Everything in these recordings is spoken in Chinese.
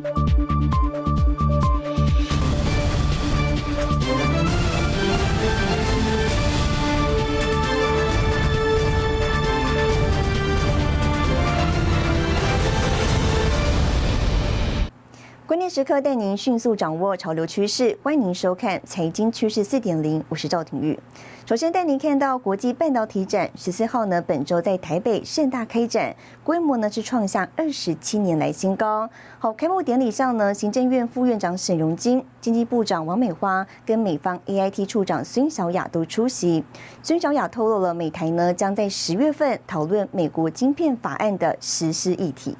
关时刻带您迅速掌握潮流趋势，欢迎您收看《财经趋势四点零》，我是赵廷玉。首先带您看到国际半导体展，十四号呢，本周在台北盛大开展，规模呢是创下二十七年来新高。好，开幕典礼上呢，行政院副院长沈荣金、经济部长王美花跟美方 AIT 处长孙小雅都出席。孙小雅透露了，美台呢将在十月份讨论美国晶片法案的实施议题。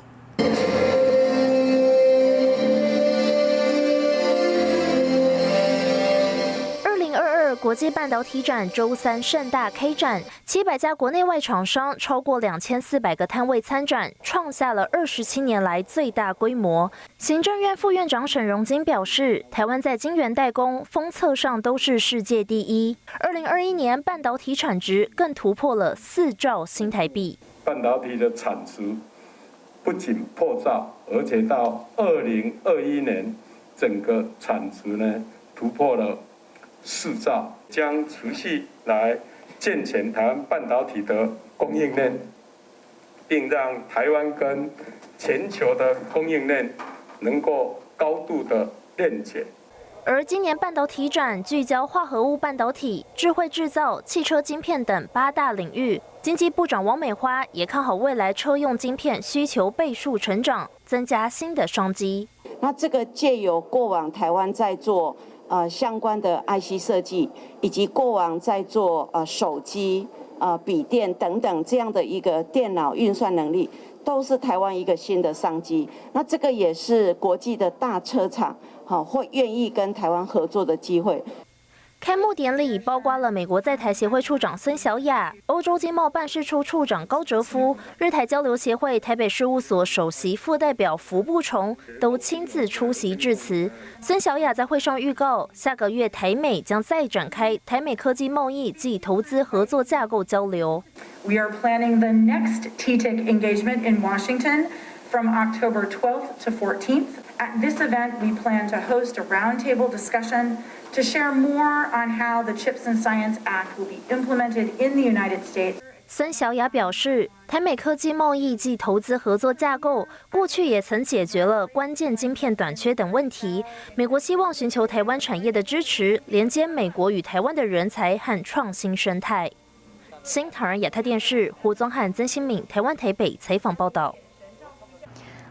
国际半导体展周三盛大开展，七百家国内外厂商，超过两千四百个摊位参展，创下了二十七年来最大规模。行政院副院长沈荣金表示，台湾在晶圆代工、封测上都是世界第一。二零二一年半导体产值更突破了四兆新台币。半导体的产值不仅破兆，而且到二零二一年，整个产值呢突破了。四兆将持续来健全台湾半导体的供应链，并让台湾跟全球的供应链能够高度的链接。而今年半导体展聚焦化合物半导体、智慧制造、汽车晶片等八大领域。经济部长王美花也看好未来车用晶片需求倍数成长，增加新的商机。那这个借由过往台湾在做。啊，相关的 IC 设计，以及过往在做啊手机、呃笔电等等这样的一个电脑运算能力，都是台湾一个新的商机。那这个也是国际的大车厂好会愿意跟台湾合作的机会。开幕典礼包括了美国在台协会处长孙小雅、欧洲经贸办事处处长高哲夫、日台交流协会台北事务所首席副代表福布崇都亲自出席致辞。孙小雅在会上预告，下个月台美将再展开台美科技贸易及投资合作架构交流。We are planning the next TTIC engagement in Washington from October 12th to 14th. At this event, we plan to host a roundtable discussion. To share more on how the Chips and Science Act will be implemented in the United States. 孙小雅表示，台美科技贸易及投资合作架构过去也曾解决了关键晶片短缺等问题。美国希望寻求台湾产业的支持，连接美国与台湾的人才和创新生态。新唐人亚太电视胡宗汉、曾新敏，台湾台北采访报道。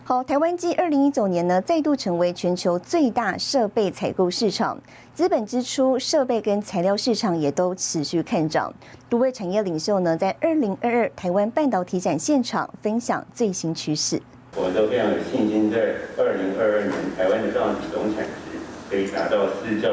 好，台湾继二零一九年呢，再度成为全球最大设备采购市场，资本支出、设备跟材料市场也都持续看涨。多位产业领袖呢，在二零二二台湾半导体展现场分享最新趋势。我们都非常有信心，在二零二二年台湾的半导体总产值可以达到四兆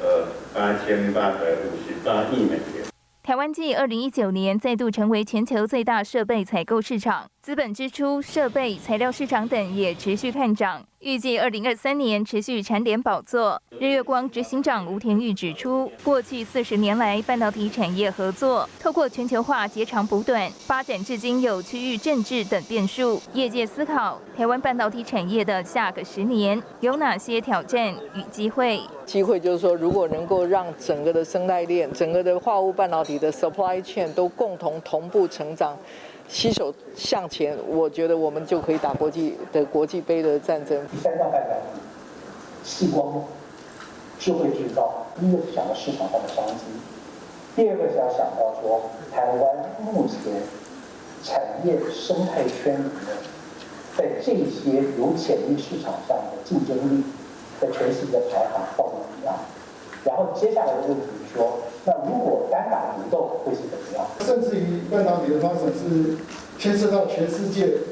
呃八千八百五十八亿美元。台湾继二零一九年再度成为全球最大设备采购市场，资本支出、设备、材料市场等也持续看涨。预计二零二三年持续蝉联宝座。日月光执行长吴田玉指出，过去四十年来，半导体产业合作透过全球化截长补短，发展至今有区域政治等变数。业界思考，台湾半导体产业的下个十年有哪些挑战与机会？机会就是说，如果能够让整个的生态链、整个的化物半导体的 supply chain 都共同同步成长。携手向前，我觉得我们就可以打国际的国际杯的战争。第三大代表，细光智慧制造，第一个是想到市场上的商机，第二个是要想到说台湾目前产业生态圈里面，在这些有潜力市场上的竞争力，在全世界排行到底怎么样？然后接下来的问题是说。那如果单打独斗会是怎么样？甚至于半导体的发展是牵涉到全世界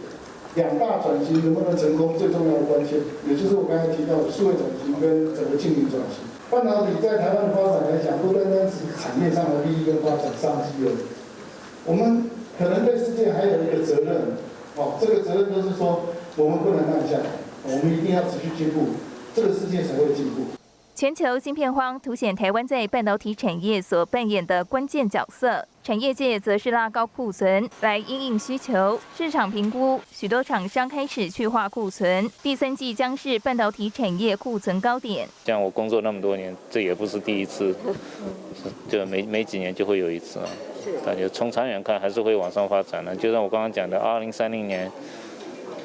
两大转型能不能成功最重要的关键，也就是我刚才提到的数位转型跟整个经营转型。半导体在台湾的发展来讲，不单单是产业上的利益跟发展商机而已。我们可能对世界还有一个责任，哦，这个责任就是说我们不能慢下，我们一定要持续进步，这个世界才会进步。全球芯片荒凸显台湾在半导体产业所扮演的关键角色。产业界则是拉高库存来应应需求。市场评估，许多厂商开始去化库存，第三季将是半导体产业库存高点。像我工作那么多年，这也不是第一次，就每每几年就会有一次啊。感觉从长远看还是会往上发展的，就像我刚刚讲的，二零三零年。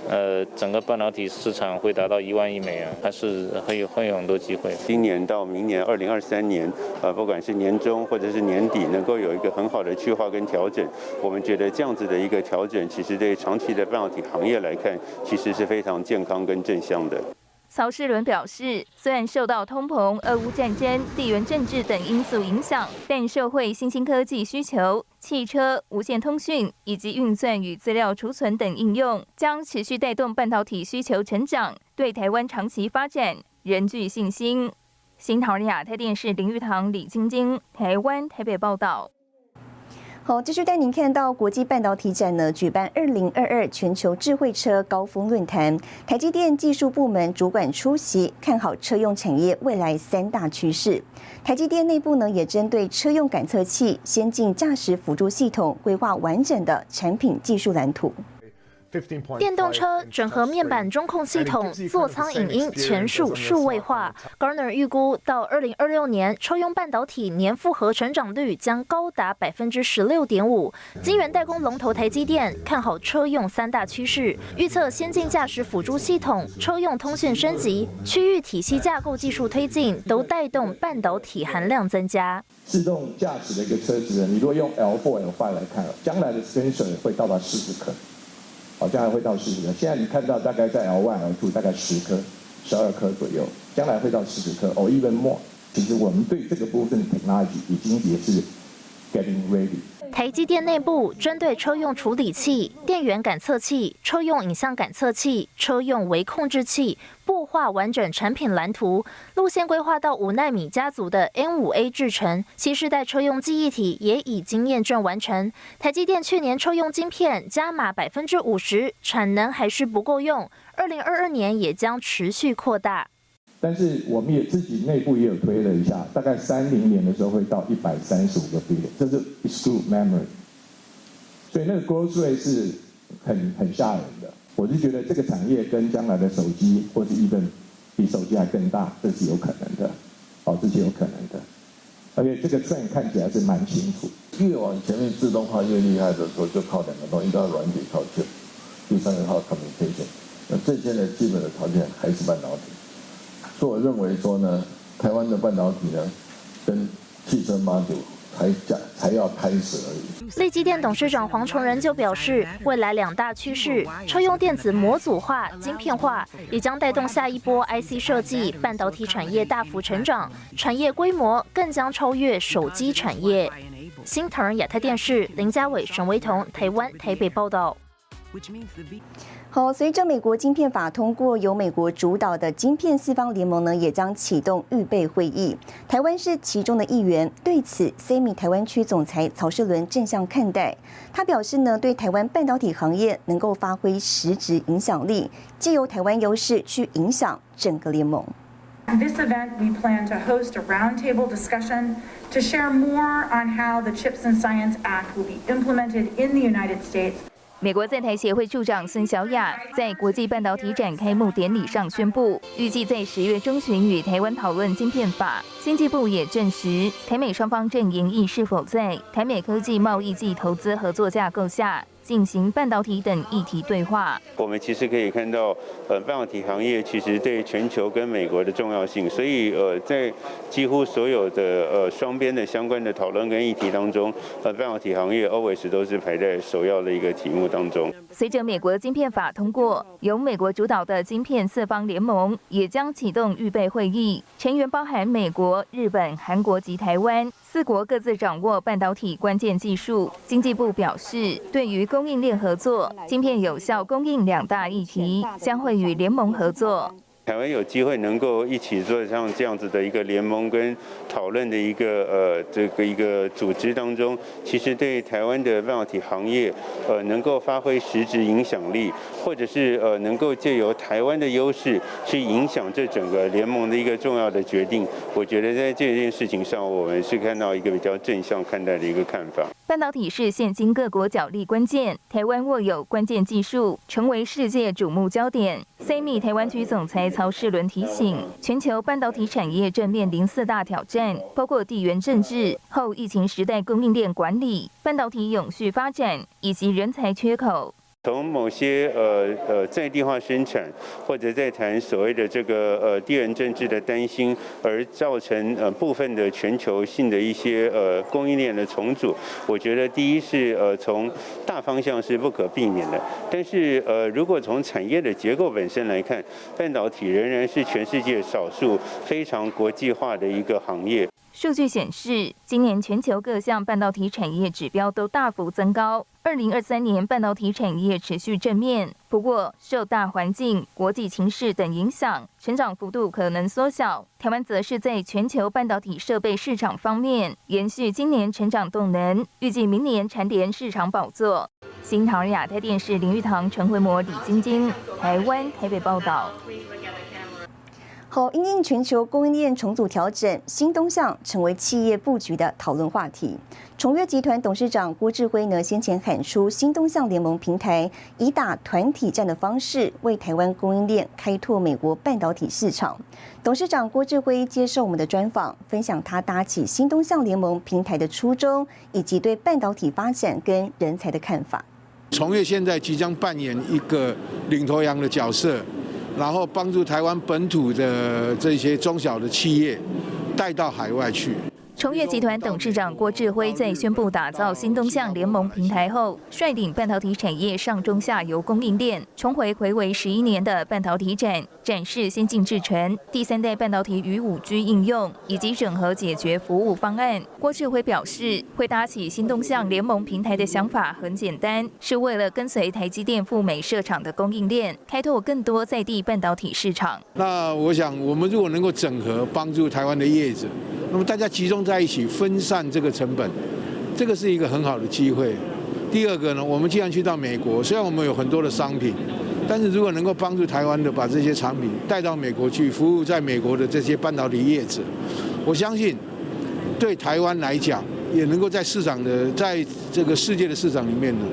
呃，整个半导体市场会达到一万亿美元，还是会有会有很多机会。今年到明年二零二三年，呃，不管是年中或者是年底，能够有一个很好的去化跟调整，我们觉得这样子的一个调整，其实对长期的半导体行业来看，其实是非常健康跟正向的。曹世伦表示，虽然受到通膨、俄乌战争、地缘政治等因素影响，但社会新兴科技需求、汽车、无线通讯以及运算与资料储存等应用，将持续带动半导体需求成长，对台湾长期发展仍具信心。新桃亚太电视林玉堂、李晶晶，台湾台北报道。好，继续带您看到国际半导体展呢，举办二零二二全球智慧车高峰论坛，台积电技术部门主管出席，看好车用产业未来三大趋势。台积电内部呢，也针对车用感测器、先进驾驶辅助系统，规划完整的产品技术蓝图。电动车整合面板中控系统、座舱影音全数数位化。Garner 预估到二零二六年，车用半导体年复合成长率将高达百分之十六点五。晶圆代工龙头台积电看好车用三大趋势，预测先进驾驶辅助系统、车用通讯升级、区域体系架构技术推进，都带动半导体含量增加。自动驾驶的一个车子，你如果用 L4、L5 来看，将来的 sensor 会到达四十颗。好，将来会到四十颗。现在你看到大概在 L one、L two 大概十颗、十二颗左右，将来会到四十颗，or even more。其实我们对这个部分的 technology 已经也是 getting ready。台积电内部针对车用处理器、电源感测器、车用影像感测器、车用微控制器，布画完整产品蓝图，路线规划到五纳米家族的 N 五 A 制程，新世代车用记忆体也已经验证完成。台积电去年车用晶片加码百分之五十，产能还是不够用，二零二二年也将持续扩大。但是我们也自己内部也有推了一下，大概三零年的时候会到一百三十五个 billion，这是 exclude memory，所以那个 growth rate 是很很吓人的。我就觉得这个产业跟将来的手机或者 even 比手机还更大，这是有可能的，哦，这是有可能的。而且这个 trend 看起来是蛮清楚。越往前面自动化越厉害的时候，就靠两个东西，一个软体靠旧，第三个靠 communication。那这些呢，基本的条件还是半导体。所以我认为说呢，台湾的半导体呢，跟汽车 module 才讲才要开始而已。立基电董事长黄崇仁就表示，未来两大趋势，车用电子模组化、晶片化，也将带动下一波 IC 设计、半导体产业大幅成长，产业规模更将超越手机产业。新唐亚太电视林家伟、沈维彤，台湾台北报道。好，随着美国晶片法通过，由美国主导的晶片四方联盟呢，也将启动预备会议。台湾是其中的一员。对此，Semi 台湾区总裁曹世伦正向看待。他表示呢，对台湾半导体行业能够发挥实质影响力，借由台湾优势去影响整个联盟。This event, we plan to host a roundtable discussion to share more on how the Chips and Science Act will be implemented in the United States. 美国在台协会助长孙小雅在国际半导体展开幕典礼上宣布，预计在十月中旬与台湾讨论晶片法。经济部也证实，台美双方正研议是否在台美科技贸易暨投资合作架构下。进行半导体等议题对话。我们其实可以看到，呃，半导体行业其实对全球跟美国的重要性，所以呃，在几乎所有的呃双边的相关的讨论跟议题当中，呃，半导体行业 always 都是排在首要的一个题目当中。随着美国晶片法通过，由美国主导的晶片四方联盟也将启动预备会议，成员包含美国、日本、韩国及台湾。四国各自掌握半导体关键技术。经济部表示，对于供应链合作、晶片有效供应两大议题，将会与联盟合作。台湾有机会能够一起做像这样子的一个联盟跟讨论的一个呃这个一个组织当中，其实对台湾的半导体行业呃能够发挥实质影响力，或者是呃能够借由台湾的优势去影响这整个联盟的一个重要的决定，我觉得在这件事情上，我们是看到一个比较正向看待的一个看法。半导体是现今各国角力关键，台湾握有关键技术，成为世界瞩目焦点。CMI 台湾区总裁曹世伦提醒，全球半导体产业正面临四大挑战，包括地缘政治、后疫情时代供应链管理、半导体永续发展以及人才缺口。从某些呃呃在地化生产，或者在谈所谓的这个呃地缘政治的担心，而造成呃部分的全球性的一些呃供应链的重组，我觉得第一是呃从大方向是不可避免的，但是呃如果从产业的结构本身来看，半导体仍然是全世界少数非常国际化的一个行业。数据显示，今年全球各项半导体产业指标都大幅增高。二零二三年半导体产业持续正面，不过受大环境、国际情势等影响，成长幅度可能缩小。台湾则是在全球半导体设备市场方面延续今年成长动能，预计明年蝉联市场宝座。新唐亚太电视林玉堂、陈慧模、李晶晶，台湾台北报道。好，因应全球供应链重组调整，新东向成为企业布局的讨论话题。崇越集团董事长郭志辉呢，先前喊出新东向联盟平台，以打团体战的方式，为台湾供应链开拓美国半导体市场。董事长郭志辉接受我们的专访，分享他搭起新东向联盟平台的初衷，以及对半导体发展跟人才的看法。崇越现在即将扮演一个领头羊的角色。然后帮助台湾本土的这些中小的企业带到海外去。崇越集团董事长郭志辉在宣布打造新东向联盟平台后，率领半导体产业上中下游供应链，重回回违十一年的半导体展，展示先进制程、第三代半导体与五 G 应用以及整合解决服务方案。郭志辉表示，会搭起新东向联盟平台的想法很简单，是为了跟随台积电赴美设厂的供应链，开拓更多在地半导体市场。那我想，我们如果能够整合，帮助台湾的业者。那么大家集中在一起分散这个成本，这个是一个很好的机会。第二个呢，我们既然去到美国，虽然我们有很多的商品，但是如果能够帮助台湾的把这些产品带到美国去，服务在美国的这些半导体业者，我相信对台湾来讲，也能够在市场的在这个世界的市场里面呢，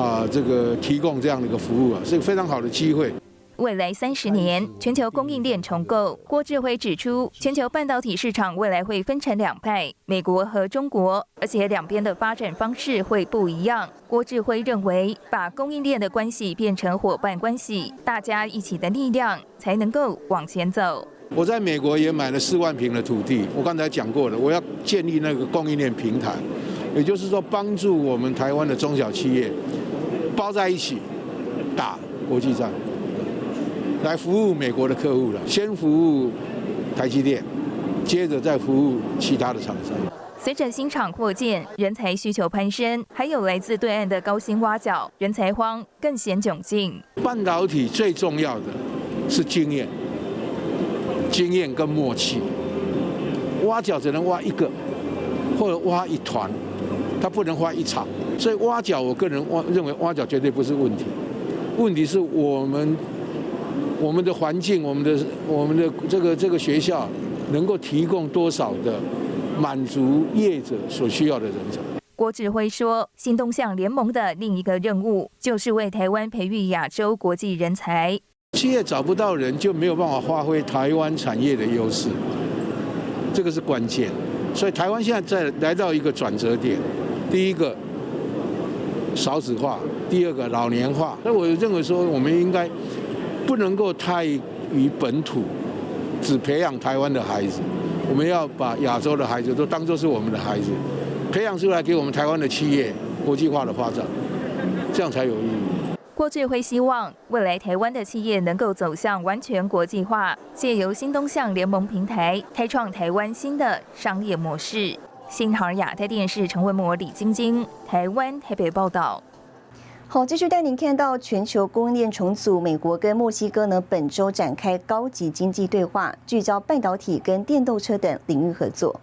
啊，这个提供这样的一个服务啊，是个非常好的机会。未来三十年，全球供应链重构。郭志辉指出，全球半导体市场未来会分成两派，美国和中国，而且两边的发展方式会不一样。郭志辉认为，把供应链的关系变成伙伴关系，大家一起的力量才能够往前走。我在美国也买了四万平的土地，我刚才讲过了，我要建立那个供应链平台，也就是说，帮助我们台湾的中小企业包在一起打国际战。来服务美国的客户了，先服务台积电，接着再服务其他的厂商。随着新厂扩建，人才需求攀升，还有来自对岸的高薪挖角，人才荒更显窘境。半导体最重要的是经验，经验跟默契。挖角只能挖一个，或者挖一团，他不能挖一场。所以挖角，我个人挖认为挖角绝对不是问题，问题是我们。我们的环境，我们的我们的这个这个学校，能够提供多少的满足业者所需要的人才？郭志辉说，新东向联盟的另一个任务，就是为台湾培育亚洲国际人才。企业找不到人，就没有办法发挥台湾产业的优势，这个是关键。所以台湾现在在来到一个转折点，第一个少子化，第二个老年化。那我认为说，我们应该。不能够太于本土，只培养台湾的孩子，我们要把亚洲的孩子都当作是我们的孩子，培养出来给我们台湾的企业国际化的发展，这样才有意义。郭志辉希望未来台湾的企业能够走向完全国际化，借由新东向联盟平台，开创台湾新的商业模式。新航亚太电视陈慧模、李晶晶，台湾台北报道。好，继续带您看到全球供应链重组。美国跟墨西哥呢，本周展开高级经济对话，聚焦半导体跟电动车等领域合作。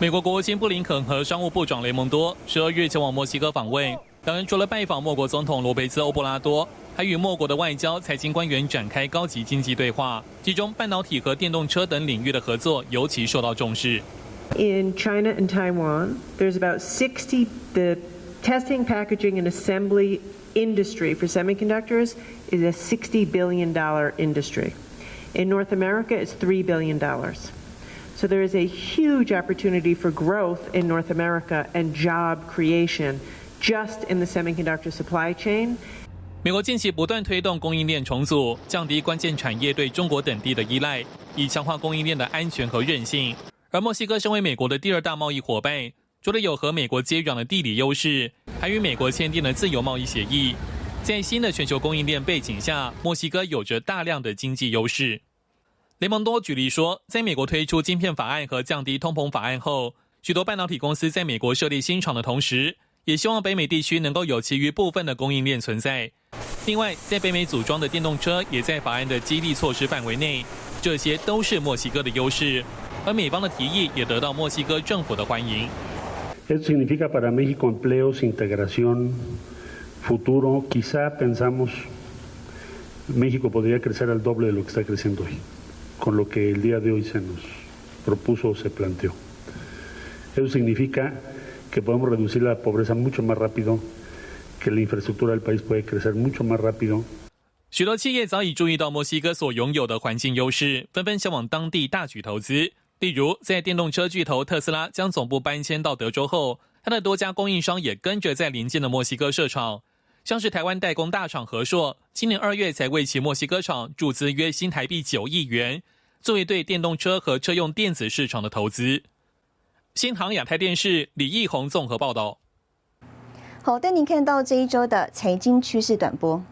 美国国务卿布林肯和商务部长雷蒙多十二月前往墨西哥访问，两人除了拜访莫国总统罗贝兹·欧布拉多，还与莫国的外交、财经官员展开高级经济对话，其中半导体和电动车等领域的合作尤其受到重视。In China and Taiwan, there's about sixty the testing, packaging, and assembly industry for semiconductors is a $60 billion industry. In North America, it's $3 billion. So there is a huge opportunity for growth in North America and job creation just in the semiconductor supply chain. 美国近期不断推动供应链重组，降低关键产业对中国等地的依赖，以强化供应链的安全和韧性。而墨西哥身为美国的第二大贸易伙伴， 除了有和美国接壤的地理优势，还与美国签订了自由贸易协议。在新的全球供应链背景下，墨西哥有着大量的经济优势。雷蒙多举例说，在美国推出晶片法案和降低通膨法案后，许多半导体公司在美国设立新厂的同时，也希望北美地区能够有其余部分的供应链存在。另外，在北美组装的电动车也在法案的激励措施范围内，这些都是墨西哥的优势。而美方的提议也得到墨西哥政府的欢迎。Eso significa para México empleos, integración, futuro. Quizá pensamos México podría crecer al doble de lo que está creciendo hoy, con lo que el día de hoy se nos propuso o se planteó. Eso significa que podemos reducir la pobreza mucho más rápido, que la infraestructura del país puede crecer mucho más rápido. 许多企业早已注意到墨西哥所拥有的环境优势，纷纷前往当地大举投资。 例如，在电动车巨头特斯拉将总部搬迁到德州后，它的多家供应商也跟着在邻近的墨西哥设厂。像是台湾代工大厂和硕，今年二月才为其墨西哥厂注资约新台币九亿元，作为对电动车和车用电子市场的投资。新航亚太电视李义宏综合报道。好，带您看到这一周的财经趋势短波。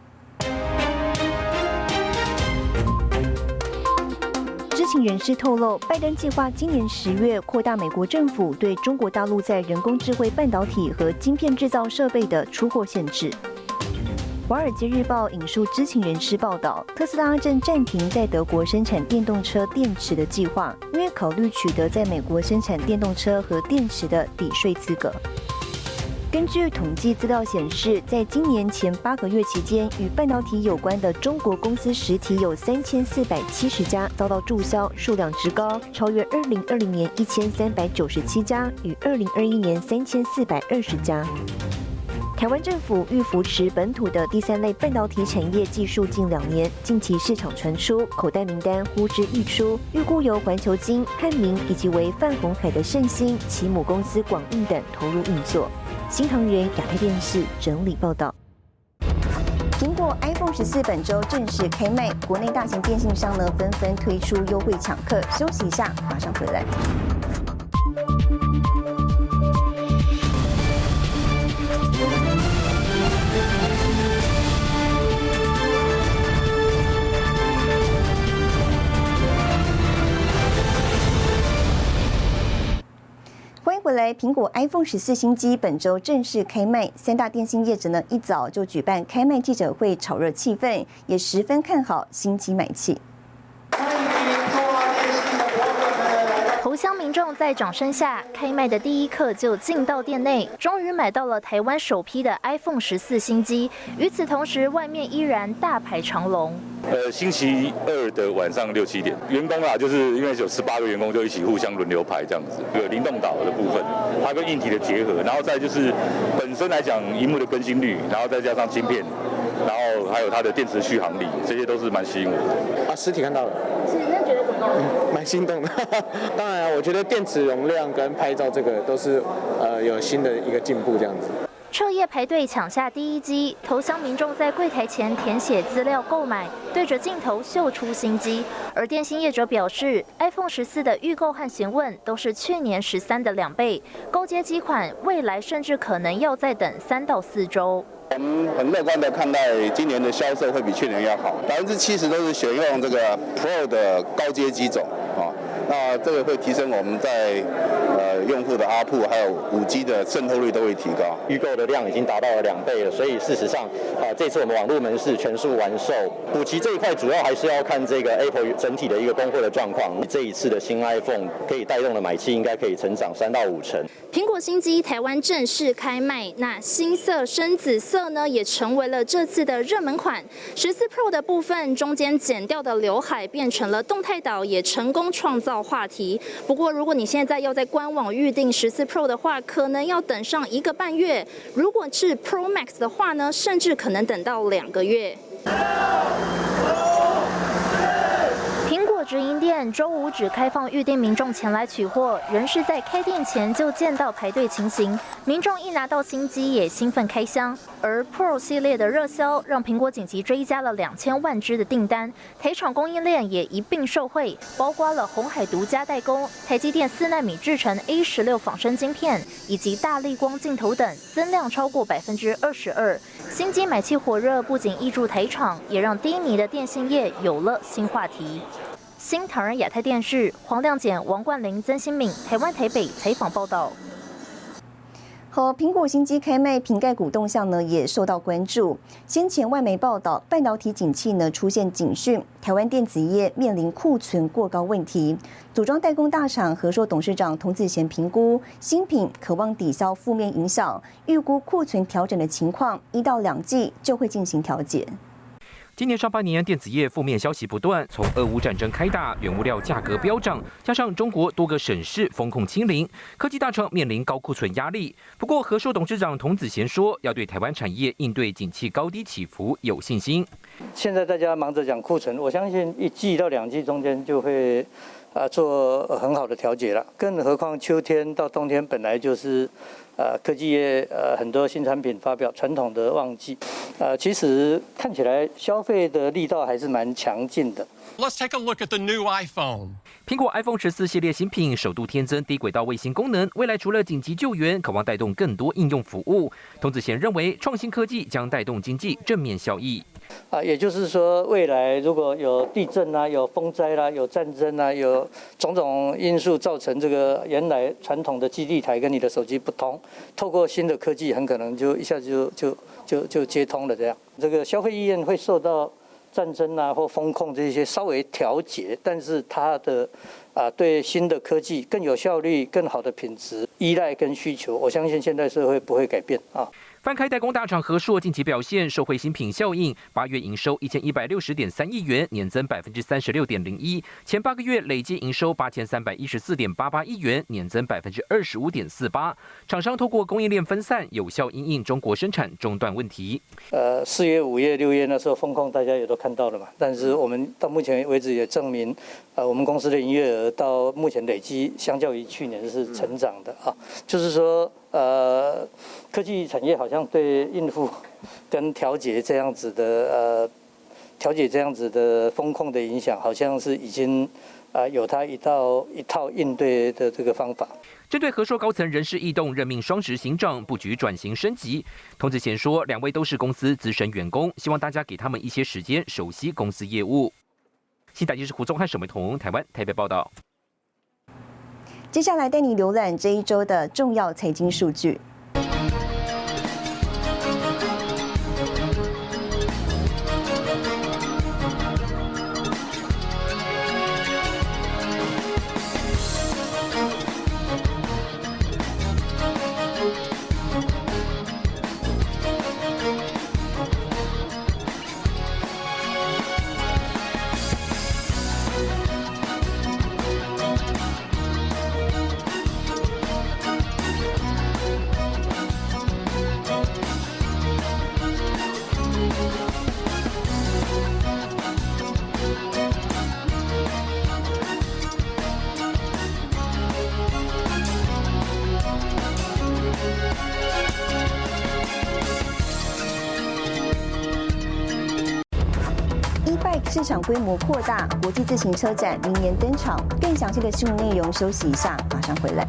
人士透露，拜登计划今年十月扩大美国政府对中国大陆在人工智慧半导体和晶片制造设备的出货限制。《华尔街日报》引述知情人士报道，特斯拉正暂停在德国生产电动车电池的计划，因为考虑取得在美国生产电动车和电池的抵税资格。根据统计资料显示，在今年前八个月期间，与半导体有关的中国公司实体有三千四百七十家遭到注销，数量之高，超越二零二零年一千三百九十七家与二零二一年三千四百二十家。台湾政府欲扶持本土的第三类半导体产业技术近两年，近期市场传出口袋名单呼之欲出，预估由环球金、汉明以及为泛红海的盛兴、其母公司广运等投入运作。新唐人亚太电视整理报道。苹果 iPhone 十四本周正式开卖，国内大型电信商呢纷纷推出优惠抢客。休息一下，马上回来。回来！苹果 iPhone 十四新机本周正式开卖，三大电信业者呢一早就举办开卖记者会，炒热气氛，也十分看好新机买气。头乡民众在掌声下，开卖的第一刻就进到店内，终于买到了台湾首批的 iPhone 十四新机。与此同时，外面依然大排长龙。呃，星期二的晚上六七点，员工啊，就是因为有十八个员工就一起互相轮流排这样子。有灵动岛的部分，它跟硬体的结合，然后再就是本身来讲，荧幕的更新率，然后再加上芯片，然后还有它的电池续航力，这些都是蛮吸引我的。啊，实体看到了。蛮心动的。当然啊，我觉得电池容量跟拍照这个都是呃有新的一个进步这样子。彻夜排队抢下第一机，投降民众在柜台前填写资料购买，对着镜头秀出新机。而电信业者表示，iPhone 十四的预购和询问都是去年十三的两倍，高阶机款未来甚至可能要再等三到四周。我们很乐观的看待今年的销售会比去年要好，百分之七十都是选用这个 Pro 的高阶机种啊。那这个会提升我们在呃用户的阿铺还有五 G 的渗透率都会提高。预购的量已经达到了两倍了，所以事实上啊，这次我们网络门市全数完售。补齐这一块主要还是要看这个 Apple 整体的一个供货的状况。这一次的新 iPhone 可以带动的买气应该可以成长三到五成。苹果新机台湾正式开卖，那新色深紫色呢，也成为了这次的热门款。十四 Pro 的部分中间剪掉的刘海变成了动态岛，也成功创。造话题。不过，如果你现在要在官网预定十四 Pro 的话，可能要等上一个半月；如果是 Pro Max 的话呢，甚至可能等到两个月。直营店周五只开放预定民众前来取货，仍是在开店前就见到排队情形。民众一拿到新机也兴奋开箱，而 Pro 系列的热销让苹果紧急追加了两千万只的订单，台厂供应链也一并受惠，包括了红海独家代工、台积电四纳米制成 A 十六仿生晶片以及大力光镜头等，增量超过百分之二十二。新机买气火热，不仅挹注台厂，也让低迷的电信业有了新话题。新唐人亚太电视黄亮简、王冠玲、曾新敏，台湾台北采访报道。和苹果新机开卖，瓶盖股动向呢也受到关注。先前外媒报道，半导体景气呢出现警讯，台湾电子业面临库存过高问题。组装代工大厂和硕董事长童子贤评估，新品渴望抵消负面影响，预估库存调整的情况一到两季就会进行调节。今年上半年，电子业负面消息不断，从俄乌战争开打，原物料价格飙涨，加上中国多个省市风控清零，科技大厂面临高库存压力。不过，和硕董事长童子贤说，要对台湾产业应对景气高低起伏有信心。现在大家忙着讲库存，我相信一季到两季中间就会啊做很好的调节了。更何况秋天到冬天本来就是。呃，科技业呃很多新产品发表，传统的旺季，呃，其实看起来消费的力道还是蛮强劲的。Let's take a look at the new iPhone。苹果 iPhone 十四系列新品首度添增低轨道卫星功能，未来除了紧急救援，渴望带动更多应用服务。童子贤认为，创新科技将带动经济正面效益。啊，也就是说，未来如果有地震啊、有风灾啦、有战争啊、有种种因素造成这个原来传统的基地台跟你的手机不通，透过新的科技，很可能就一下子就就就就接通了。这样，这个消费意愿会受到战争啊或风控这些稍微调节，但是它的啊对新的科技更有效率、更好的品质依赖跟需求，我相信现代社会不会改变啊。翻开代工大厂和硕近期表现，受惠新品效应，八月营收一千一百六十点三亿元，年增百分之三十六点零一。前八个月累计营收八千三百一十四点八八亿元，年增百分之二十五点四八。厂商透过供应链分散，有效应应中国生产中断问题。呃，四月、五月、六月那时候风控，大家也都看到了嘛。但是我们到目前为止也证明，呃，我们公司的营业额到目前累积，相较于去年是成长的啊。就是说。呃，科技产业好像对应付跟调节这样子的呃，调节这样子的风控的影响，好像是已经啊有它一套一套应对的这个方法。针对和硕高层人事异动，任命双职行政布局转型升级。童子贤说，两位都是公司资深员工，希望大家给他们一些时间熟悉公司业务。新台记者胡宗汉、沈美彤，台湾台北报道。接下来带你浏览这一周的重要财经数据。场规模扩大，国际自行车展明年登场。更详细的新闻内容，休息一下，马上回来。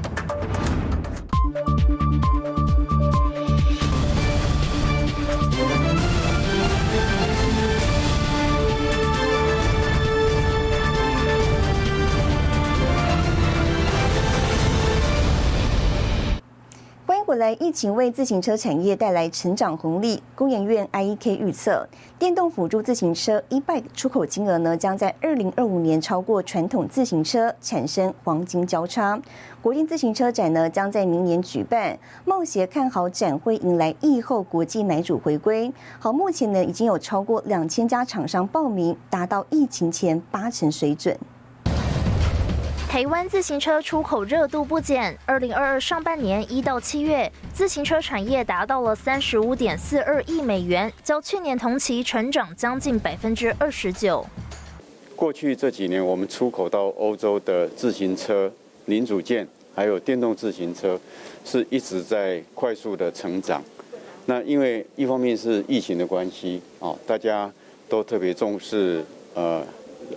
来，疫情为自行车产业带来成长红利。工研院 IEK 预测，电动辅助自行车 e-bike 出口金额呢，将在二零二五年超过传统自行车，产生黄金交叉。国际自行车展呢，将在明年举办。冒协看好展会迎来疫后国际买主回归。好，目前呢，已经有超过两千家厂商报名，达到疫情前八成水准。台湾自行车出口热度不减，二零二二上半年一到七月，自行车产业达到了三十五点四二亿美元，较去年同期成长将近百分之二十九。过去这几年，我们出口到欧洲的自行车零组件，还有电动自行车，是一直在快速的成长。那因为一方面是疫情的关系，哦，大家都特别重视呃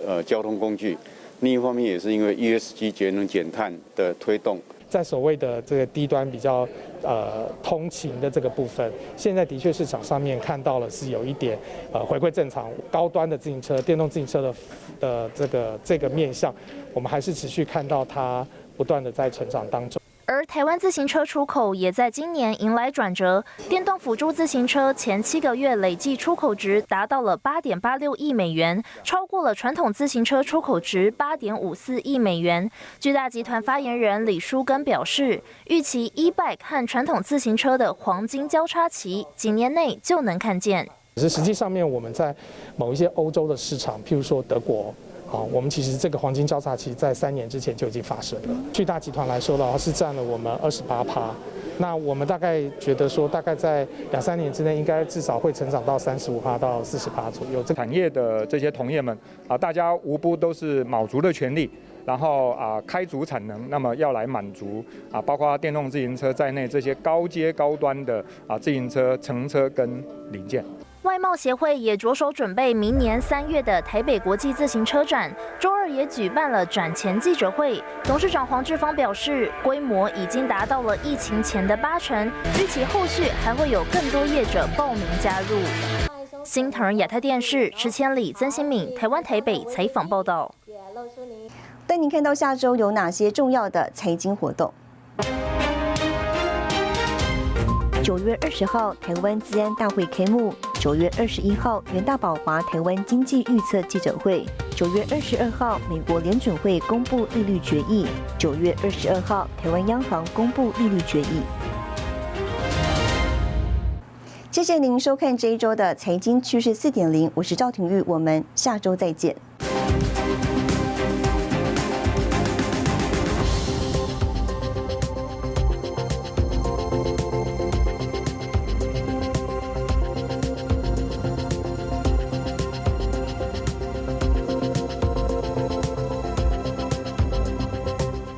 呃交通工具。另一方面也是因为 ESG 节能减碳的推动，在所谓的这个低端比较呃通勤的这个部分，现在的确市场上面看到了是有一点呃回归正常，高端的自行车、电动自行车的的这个这个面向，我们还是持续看到它不断的在成长当中。而台湾自行车出口也在今年迎来转折，电动辅助自行车前七个月累计出口值达到了八点八六亿美元，超过了传统自行车出口值八点五四亿美元。巨大集团发言人李书根表示，预期 e-bike 和传统自行车的黄金交叉期，几年内就能看见。可是实际上面，我们在某一些欧洲的市场，譬如说德国。好，我们其实这个黄金交叉期在三年之前就已经发生了。巨大集团来说的话，是占了我们二十八趴。那我们大概觉得说，大概在两三年之内，应该至少会成长到三十五趴到四十趴左右。这产业的这些同业们啊，大家无不都是卯足了全力，然后啊开足产能，那么要来满足啊，包括电动自行车在内这些高阶高端的啊自行车乘车跟零件。外贸协会也着手准备明年三月的台北国际自行车展，周二也举办了展前记者会。董事长黄志芳表示，规模已经达到了疫情前的八成，预期后续还会有更多业者报名加入。新唐人亚太电视池千里、曾新敏，台湾台北采访报道。带您看到下周有哪些重要的财经活动。九月二十号，台湾资安大会开幕；九月二十一号，元大宝华台湾经济预测记者会；九月二十二号，美国联准会公布利率决议；九月二十二号，台湾央行公布利率决议。谢谢您收看这一周的财经趋势四点零，我是赵廷玉，我们下周再见。